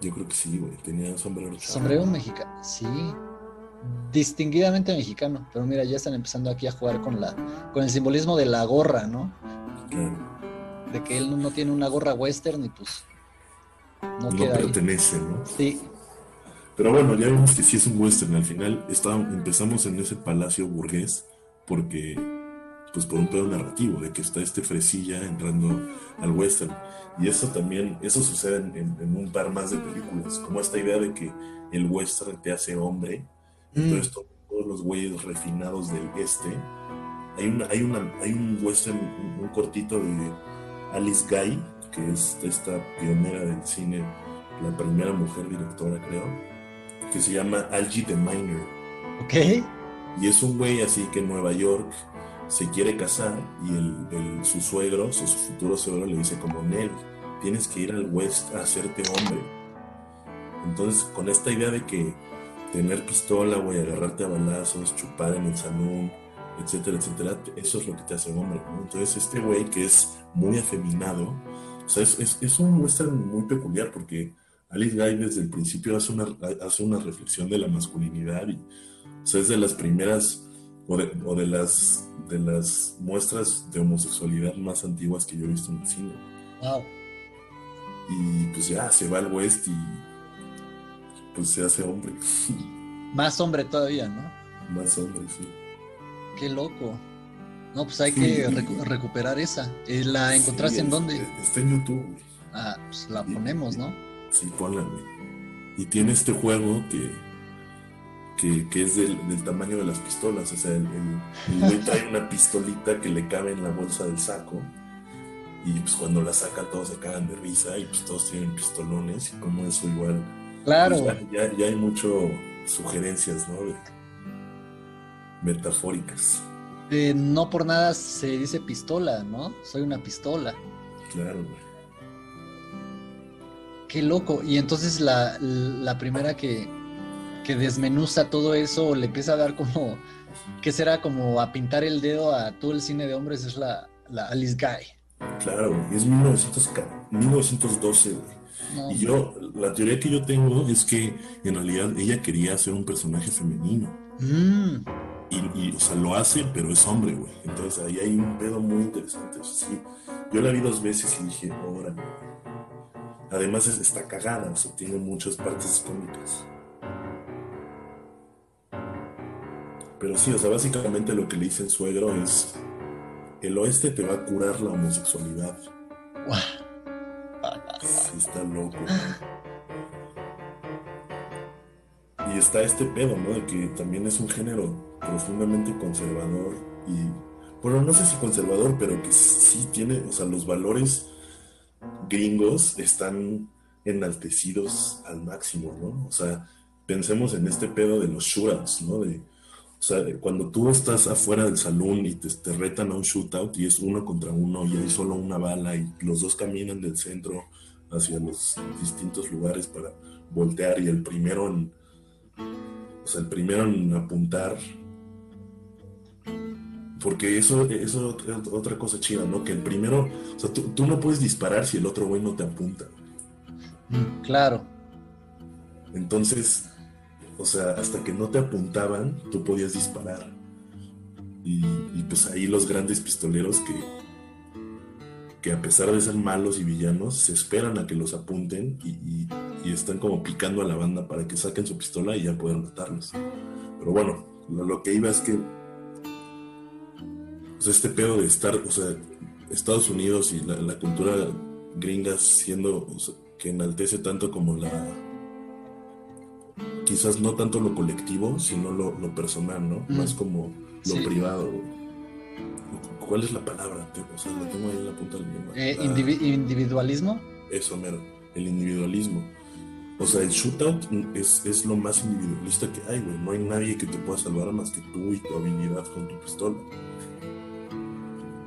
Yo creo que sí, güey. Tenía sombrero. Sombrero mexicano, sí. Distinguidamente mexicano. Pero mira, ya están empezando aquí a jugar con la con el simbolismo de la gorra, ¿no? Claro. De que él no, tiene una gorra western y pues no, no pertenece, ¿no? Sí. Pero bueno, ya vemos que sí es un western. Al final empezamos en ese palacio burgués porque pues por un pedo narrativo, de que está este fresilla entrando al western. Y eso también, eso sucede en, un par más de películas, como esta idea de que el western te hace hombre, mm. entonces todos los güeyes refinados del este. Hay, una, hay, una, hay un western, un, cortito de Alice Guy, que es esta pionera del cine, la primera mujer directora creo, que se llama Algie the Miner. Ok. Y es un güey así que en Nueva York se quiere casar y el, su suegro, su, futuro suegro le dice como, Nel, tienes que ir al West a hacerte hombre. Entonces, con esta idea de que tener pistola, güey, agarrarte a balazos, chupar en el salón, etcétera, etcétera, eso es lo que te hace hombre, Entonces, este güey que es muy afeminado, o sea, es, es, un western muy peculiar porque Alice Guy desde el principio hace una, hace una reflexión de la masculinidad y, o sea, es de las primeras o de, las, de las muestras de homosexualidad más antiguas que yo he visto en el cine. Wow. Y pues ya se va al West y pues se hace hombre. Más hombre todavía, ¿no? Más hombre, sí. Qué loco. No, pues hay que recuperar esa. Eh, ¿La encontraste en dónde? Está en YouTube. Ah, pues la ponemos, ¿no? Sí, ponla, güey. Y tiene este juego que que, es del, tamaño de las pistolas. O sea, el, güey trae una pistolita que le cabe en la bolsa del saco. Y pues cuando la saca todos se cagan de risa y pues todos tienen pistolones y como eso igual. Claro. Pues, ya, ya, hay mucho sugerencias, ¿no? metafóricas. no por nada se dice pistola, ¿no? Soy una pistola. Claro, güey. Qué loco. Y entonces la, la primera que, que desmenuza todo eso, le empieza a dar como, ¿qué será? Como a pintar el dedo a todo el cine de hombres, es la, la Alice Guy. Claro, es 1912, y yo, la teoría que yo tengo es que en realidad ella quería ser un personaje femenino. Mm. Y, o sea, lo hace, pero es hombre, güey. Entonces ahí hay un pedo muy interesante. sí, yo la vi dos veces y dije, ahora. Además está cagada, o sea, tiene muchas partes cómicas. Pero sí, o sea, básicamente lo que le dice el suegro es, el oeste te va a curar la homosexualidad. Sí, está loco. Y está este pedo, ¿no? De que también es un género profundamente conservador y, bueno, no sé si conservador, pero que sí tiene, o sea, los valores gringos están enaltecidos al máximo, ¿no? O sea, pensemos en este pedo de los shootouts, ¿no? O sea, cuando tú estás afuera del salón y te, retan a un shootout y es uno contra uno y hay solo una bala y los dos caminan del centro hacia los distintos lugares para voltear y el primero en, o sea, el primero en apuntar porque eso, eso es otra cosa chida, ¿no? Que el primero, o sea, tú, tú no puedes disparar si el otro güey no te apunta. Claro. Entonces, o sea, hasta que no te apuntaban, tú podías disparar. Y, pues ahí los grandes pistoleros que, que a pesar de ser malos y villanos, se esperan a que los apunten y, están como picando a la banda para que saquen su pistola y ya puedan matarlos. Pero bueno, lo, que iba es que este pedo de estar, o sea, Estados Unidos y la, cultura gringa siendo, que enaltece tanto como la, quizás no tanto lo colectivo, sino lo, personal, ¿no? Más como lo privado. ¿Cuál es la palabra? O sea, la tengo ahí en la punta del lengua. Eh, ¿Individualismo? Eso, mero, el individualismo. O sea, el shootout es, es lo más individualista que hay, güey. No hay nadie que te pueda salvar más que tú y tu habilidad con tu pistola.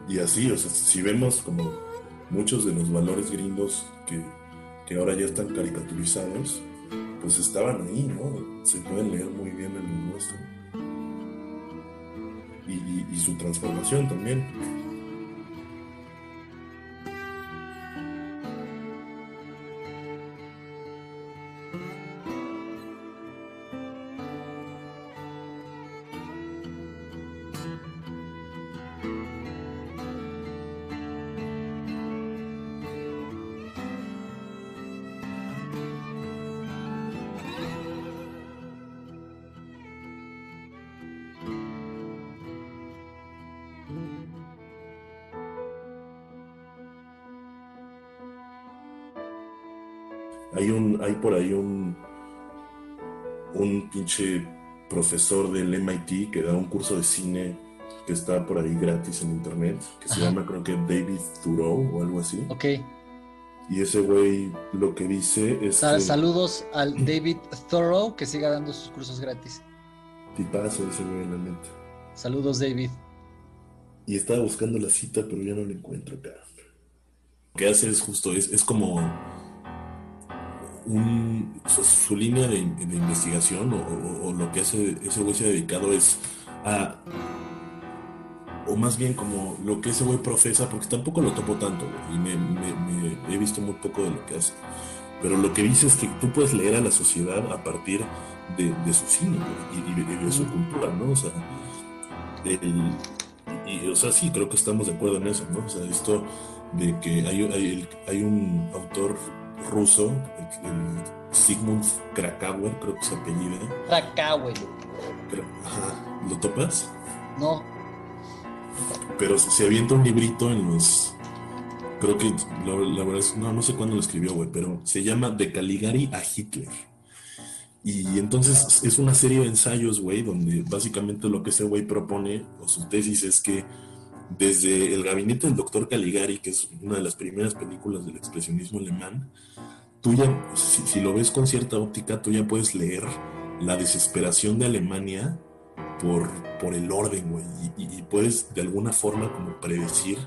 Y así, o sea, si vemos como muchos de los valores gringos que, que ahora ya están caricaturizados, pues estaban ahí, ¿no? Se pueden leer muy bien en el nuestro. y su transformación también. Hay un, hay por ahí un, un pinche profesor del MIT que da un curso de cine que está por ahí gratis en internet, que se llama creo que David Thoreau o algo así. Ok. Y ese güey lo que dice es Saludos al David Thoreau que siga dando sus cursos gratis. Tipazo ese güey, la neta. Saludos, David. Y estaba buscando la cita, pero ya no la encuentro acá. Lo que hace es justo, es, es como un, su, línea de, investigación o, lo que hace ese güey se ha dedicado es a o más bien como lo que ese güey profesa, porque tampoco lo topo tanto, y me, he visto muy poco de lo que hace. Pero lo que dice es que tú puedes leer a la sociedad a partir de, su cine y, de su cultura, ¿no? O sea, y, o sea, sí, creo que estamos de acuerdo en eso, ¿no? O sea, esto de que hay, hay, hay un autor ruso, Sigmund Krakauer, creo que se apellida. Krakauer. ¿Lo topas? No. Pero se avienta un librito en los. Creo que la, verdad es. No, no sé cuándo lo escribió, güey, pero se llama De Caligari a Hitler. Y entonces es una serie de ensayos, güey, donde básicamente lo que ese güey propone, o su tesis es que desde el gabinete del doctor Caligari, que es una de las primeras películas del expresionismo alemán, tú ya, si, lo ves con cierta óptica, tú ya puedes leer la desesperación de Alemania por, por el orden, güey, y, puedes de alguna forma como predecir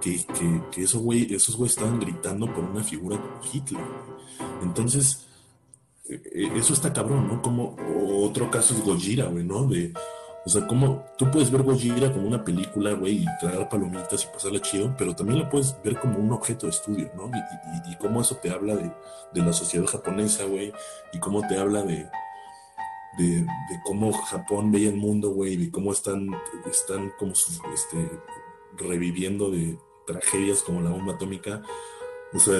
que, que, esos güey estaban gritando por una figura como Hitler. Entonces, e, e, eso está cabrón, ¿no? Como otro caso es Gojira, güey, ¿no? De, o sea, como tú puedes ver Gojira como una película, güey, y traer palomitas y pasarla chido, pero también la puedes ver como un objeto de estudio, ¿no? Y, cómo eso te habla de, la sociedad japonesa, güey, y cómo te habla de, de, cómo Japón veía el mundo, güey, y cómo están, están como este, reviviendo de tragedias como la bomba atómica. O sea,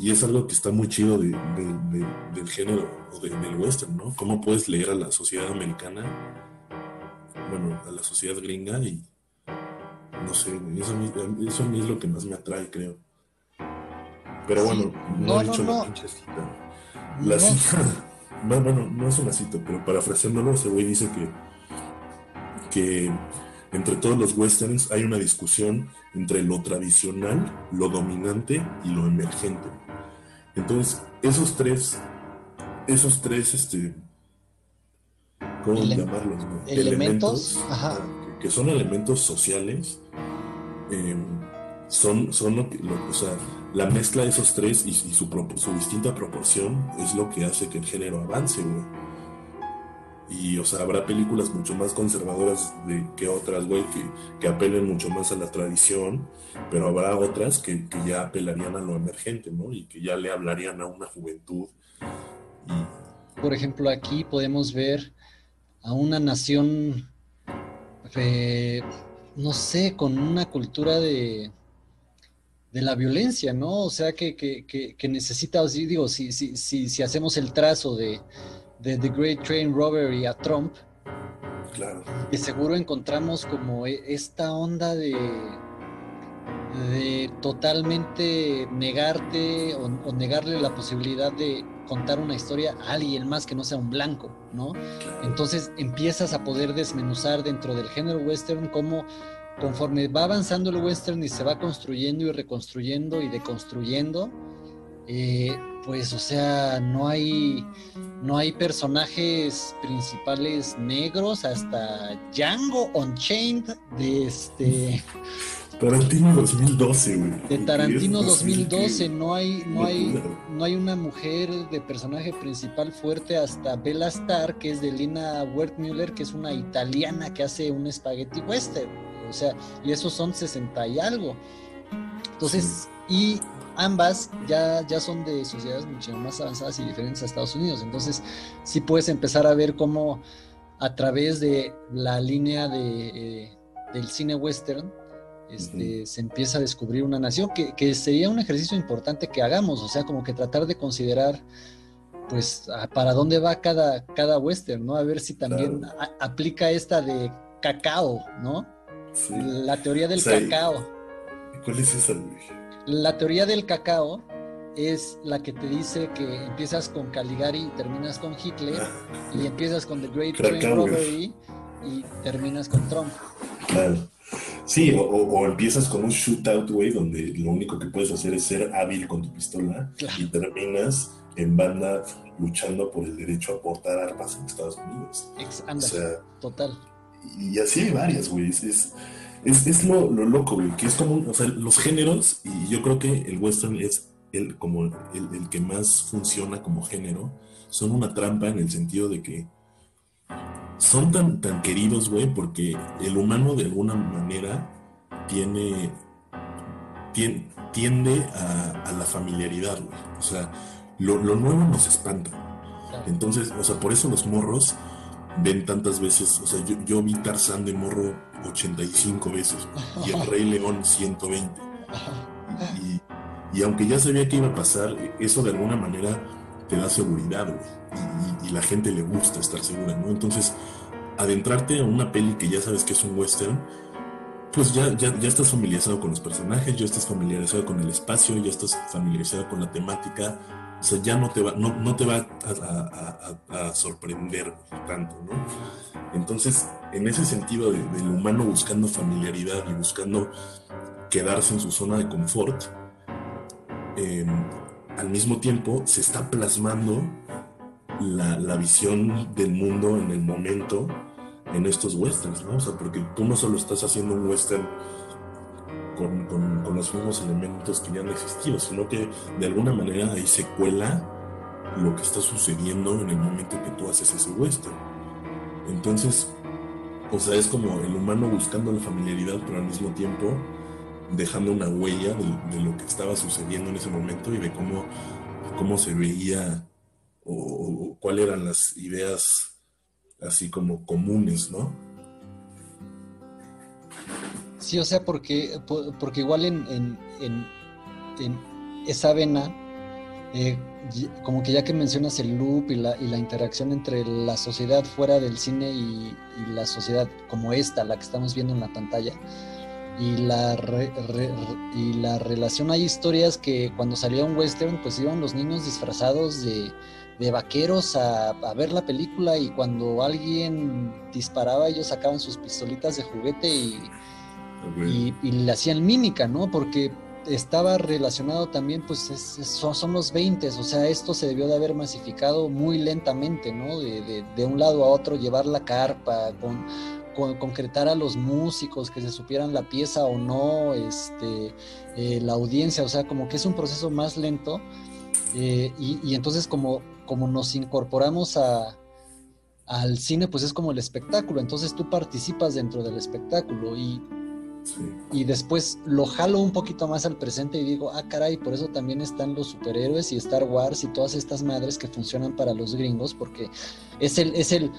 y, es algo que está muy chido del género o del western, ¿no? Cómo puedes leer a la sociedad americana bueno, a la sociedad gringa y no sé, eso, eso a mí es lo que más me atrae, creo. Pero bueno, no, he dicho la pinche cita. La cita, bueno, no es una cita, pero parafraseándolo, ese güey dice que, que entre todos los westerns hay una discusión entre lo tradicional, lo dominante y lo emergente. Entonces, esos tres, esos tres, este, ¿cómo llamarlos? Elementos, Que, son elementos sociales, em, son, son lo que, o sea, la mezcla de esos tres y, su, su, distinta proporción es lo que hace que el género avance, güey. Y, o sea, habrá películas mucho más conservadoras de, que otras, güey, que, que, apelen mucho más a la tradición, pero habrá otras que, que, ya apelarían a lo emergente, ¿no? Y que ya le hablarían a una juventud. Por ejemplo, aquí podemos ver a una nación, eh, no sé, con una cultura de, de la violencia, ¿no? O sea, que, que, que, necesita, digo, si, si, si, si, hacemos el trazo de, The Great Train Robbery a Trump, Claro. Que seguro encontramos como e, esta onda de, de totalmente negarte o, negarle la posibilidad de contar una historia a alguien más que no sea un blanco, ¿no? Entonces empiezas a poder desmenuzar dentro del género western cómo conforme va avanzando el western y se va construyendo y reconstruyendo y deconstruyendo, eh, pues o sea, no hay, no hay personajes principales negros hasta Django Unchained de este... Tarantino 2012, güey. De Tarantino 2012 no hay, no hay, no hay una mujer de personaje principal fuerte hasta Bella Star, que es de Lina Wertmüller, que es una italiana que hace un spaghetti western. O sea, y esos son 60 y algo. Entonces, y ambas ya, ya son de sociedades mucho más avanzadas y diferentes a Estados Unidos. Entonces, sí puedes empezar a ver cómo a través de la línea de, eh, del cine western, este, se empieza a descubrir una nación que, sería un ejercicio importante que hagamos, o sea, como que tratar de considerar, pues, para dónde va cada, cada western, ¿no? A ver si también aplica esta de cacao, ¿no? La teoría del cacao. ¿Cuál es esa, La teoría del cacao es la que te dice que empiezas con Caligari y terminas con Hitler, y empiezas con The Great Train Robbery y terminas con Trump. Claro. Sí, o, empiezas con un shootout, güey, donde lo único que puedes hacer es ser hábil con tu pistola y terminas en banda luchando por el derecho a portar armas en Estados Unidos. o sea, total. Y así hay varias, güey. Es, es, lo, loco, güey, que es como, o sea, los géneros, y yo creo que el western es el, como el, el que más funciona como género, son una trampa en el sentido de que son tan, tan queridos, güey, porque el humano de alguna manera tiene, tiende a, la familiaridad, güey. O sea, lo, nuevo nos espanta. Entonces, o sea, por eso los morros ven tantas veces, o sea, yo, vi Tarzán de morro 85 veces y el Rey León 120. Y, y, aunque ya sabía que iba a pasar, eso de alguna manera te da seguridad, güey y, la gente le gusta estar segura, ¿no? Entonces, adentrarte a una peli que ya sabes que es un western, pues ya, ya, ya estás familiarizado con los personajes, ya estás familiarizado con el espacio, ya estás familiarizado con la temática, o sea, ya no te va, no, no te va a, sorprender tanto, ¿no? Entonces, en ese sentido del humano buscando familiaridad y buscando quedarse en su zona de confort, em, al mismo tiempo se está plasmando la, visión del mundo en el momento en estos westerns, ¿no? O sea, porque tú no solo estás haciendo un western con, los mismos elementos que ya han existido, sino que de alguna manera ahí se cuela lo que está sucediendo en el momento que tú haces ese western. Entonces, o sea, es como el humano buscando la familiaridad, pero al mismo tiempo dejando una huella de, lo que estaba sucediendo en ese momento y de cómo, cómo se veía o, cuáles eran las ideas así como comunes, ¿no? Sí, o sea, porque, porque igual en, esa vena, eh, como que ya que mencionas el loop y la, y la, interacción entre la sociedad fuera del cine y, la sociedad como esta, la que estamos viendo en la pantalla, y la, y la relación, hay historias que cuando salía un western, pues iban los niños disfrazados de, de vaqueros a, ver la película y cuando alguien disparaba ellos sacaban sus pistolitas de juguete y, y, le hacían mímica, ¿no? Porque estaba relacionado también, pues son, son, los 20, o sea, esto se debió de haber masificado muy lentamente, ¿no? De, de, un lado a otro, llevar la carpa, con, concretar a los músicos, que se supieran la pieza o no, este, eh, la audiencia, o sea, como que es un proceso más lento. Eh, y, y, entonces como como nos incorporamos a, al cine, pues es como el espectáculo, entonces tú participas dentro del espectáculo y, y después lo jalo un poquito más al presente y digo, ah, caray, por eso también están los superhéroes y Star Wars y todas estas madres que funcionan para los gringos, porque es el, es el,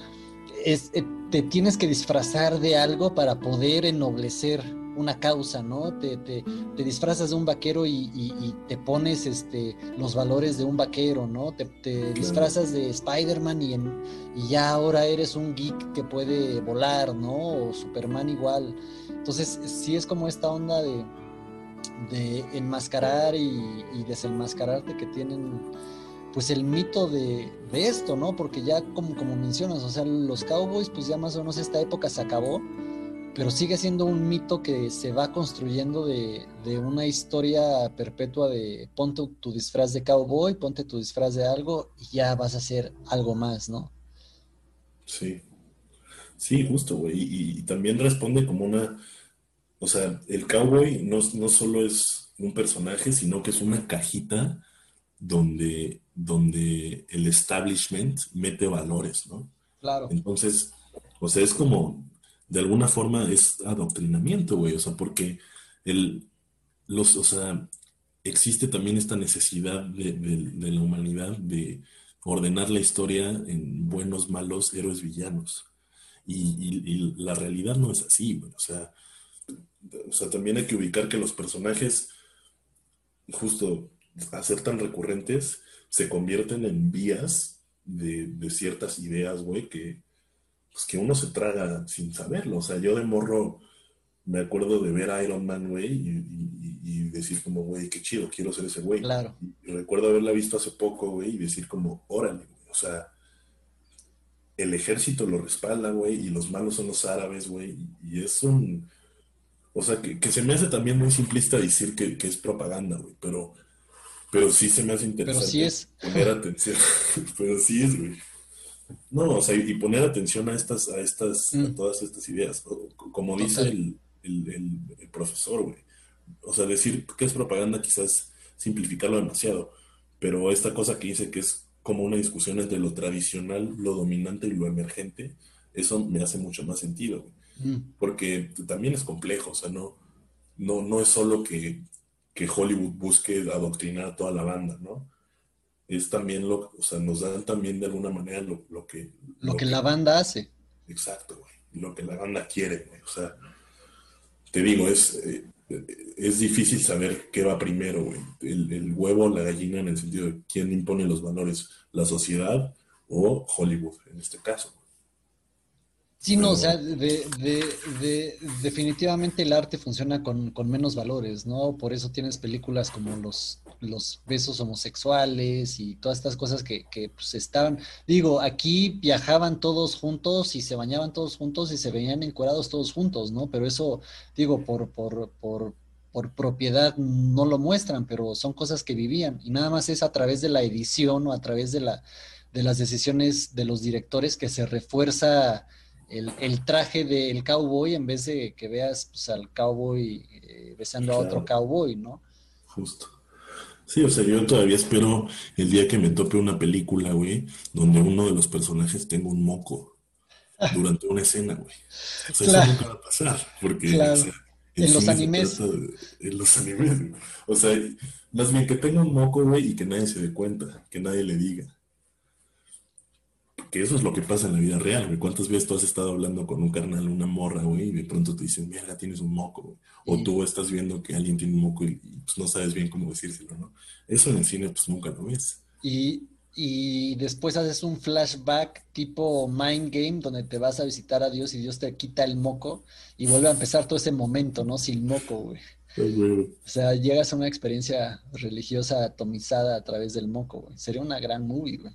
es, eh, te tienes que disfrazar de algo para poder ennoblecer una causa, ¿no? Te, te, te disfrazas de un vaquero y, te pones este, los valores de un vaquero, ¿no? Te, disfrazas de Spider-Man y, y ya ahora eres un geek que puede volar, ¿no? O Superman igual. Entonces, sí es como esta onda de, de enmascarar y, y desenmascararte que tienen pues el mito de, esto, ¿no? Porque ya como, como mencionas, o sea, los Cowboys, pues ya más o menos esta época se acabó, pero sigue siendo un mito que se va construyendo de, una historia perpetua de ponte tu disfraz de cowboy, ponte tu disfraz de algo y ya vas a hacer algo más, ¿no? Sí, sí, justo, güey. Y, también responde como una, o sea, el cowboy no, no solo es un personaje, sino que es una cajita donde, donde el establishment mete valores, ¿no? Claro. Entonces, o sea, es como, de alguna forma es adoctrinamiento, güey, o sea, porque el, los, o sea, existe también esta necesidad de, la humanidad de ordenar la historia en buenos, malos, héroes, villanos. Y, la realidad no es así, güey, o sea, o sea, también hay que ubicar que los personajes, justo a ser tan recurrentes, se convierten en vías de, ciertas ideas, güey, que, pues, que uno se traga sin saberlo. O sea, yo de morro me acuerdo de ver Iron Man, güey, y, decir como, güey, qué chido, quiero ser ese güey. Claro. Y, recuerdo haberla visto hace poco, güey, y decir como, órale, güey, o sea, el ejército lo respalda, güey, y los malos son los árabes, güey, y, es un... O sea, que, se me hace también muy simplista decir que, que es propaganda, güey, pero pero sí se me hace interesante Pero sí es. poner atención. Pero sí es, güey. No, o sea, y poner atención a estas, a estas, a mm. todas estas ideas. Como dice el, el, profesor, güey. O sea, decir que es propaganda quizás simplificarlo demasiado. Pero esta cosa que dice que es como una discusión entre lo tradicional, lo dominante y lo emergente, eso me hace mucho más sentido, güey. Mm. Porque también es complejo, o sea, no, no, no es solo que que Hollywood busque adoctrinar a toda la banda, ¿no? Es también lo, o sea, nos dan también de alguna manera lo, que... Lo, que, la banda hace. Exacto, güey. Lo que la banda quiere, güey. O sea, te digo, es, eh, es difícil saber qué va primero, güey. El, el, huevo o la gallina en el sentido de quién impone los valores, la sociedad o Hollywood en este caso. Sí, no, o sea, de, definitivamente el arte funciona con, menos valores, ¿no? Por eso tienes películas como los, los besos homosexuales y todas estas cosas que, que pues, estaban, digo, aquí viajaban todos juntos y se bañaban todos juntos y se veían encuerados todos juntos, ¿no? Pero eso, digo, por, por, por, por propiedad no lo muestran, pero son cosas que vivían y nada más es a través de la edición o a través de, la, de las decisiones de los directores que se refuerza el, traje del cowboy en vez de que veas pues, al cowboy eh, besando a otro cowboy, ¿no? Justo. Sí, o sea, yo todavía espero el día que me tope una película, güey, donde uno de los personajes tenga un moco durante una escena, güey. O sea, eso nunca va a pasar, porque en los animes. en los animes, O sea, más bien que tenga un moco, güey, y que nadie se dé cuenta, que nadie le diga que eso es lo que pasa en la vida real, güey. ¿Cuántas veces tú has estado hablando con un carnal, una morra, güey, y de pronto te dicen, mierda, tienes un moco, güey? O tú estás viendo que alguien tiene un moco y, pues no sabes bien cómo decírselo, ¿no? Eso en el cine, pues nunca lo ves. Y, y después haces un flashback tipo Mind Game, donde te vas a visitar a Dios y Dios te quita el moco y vuelve a empezar todo ese momento, ¿no? Sin moco, güey. O sea, llegas a una experiencia religiosa atomizada a través del moco, güey. Sería una gran movie, güey.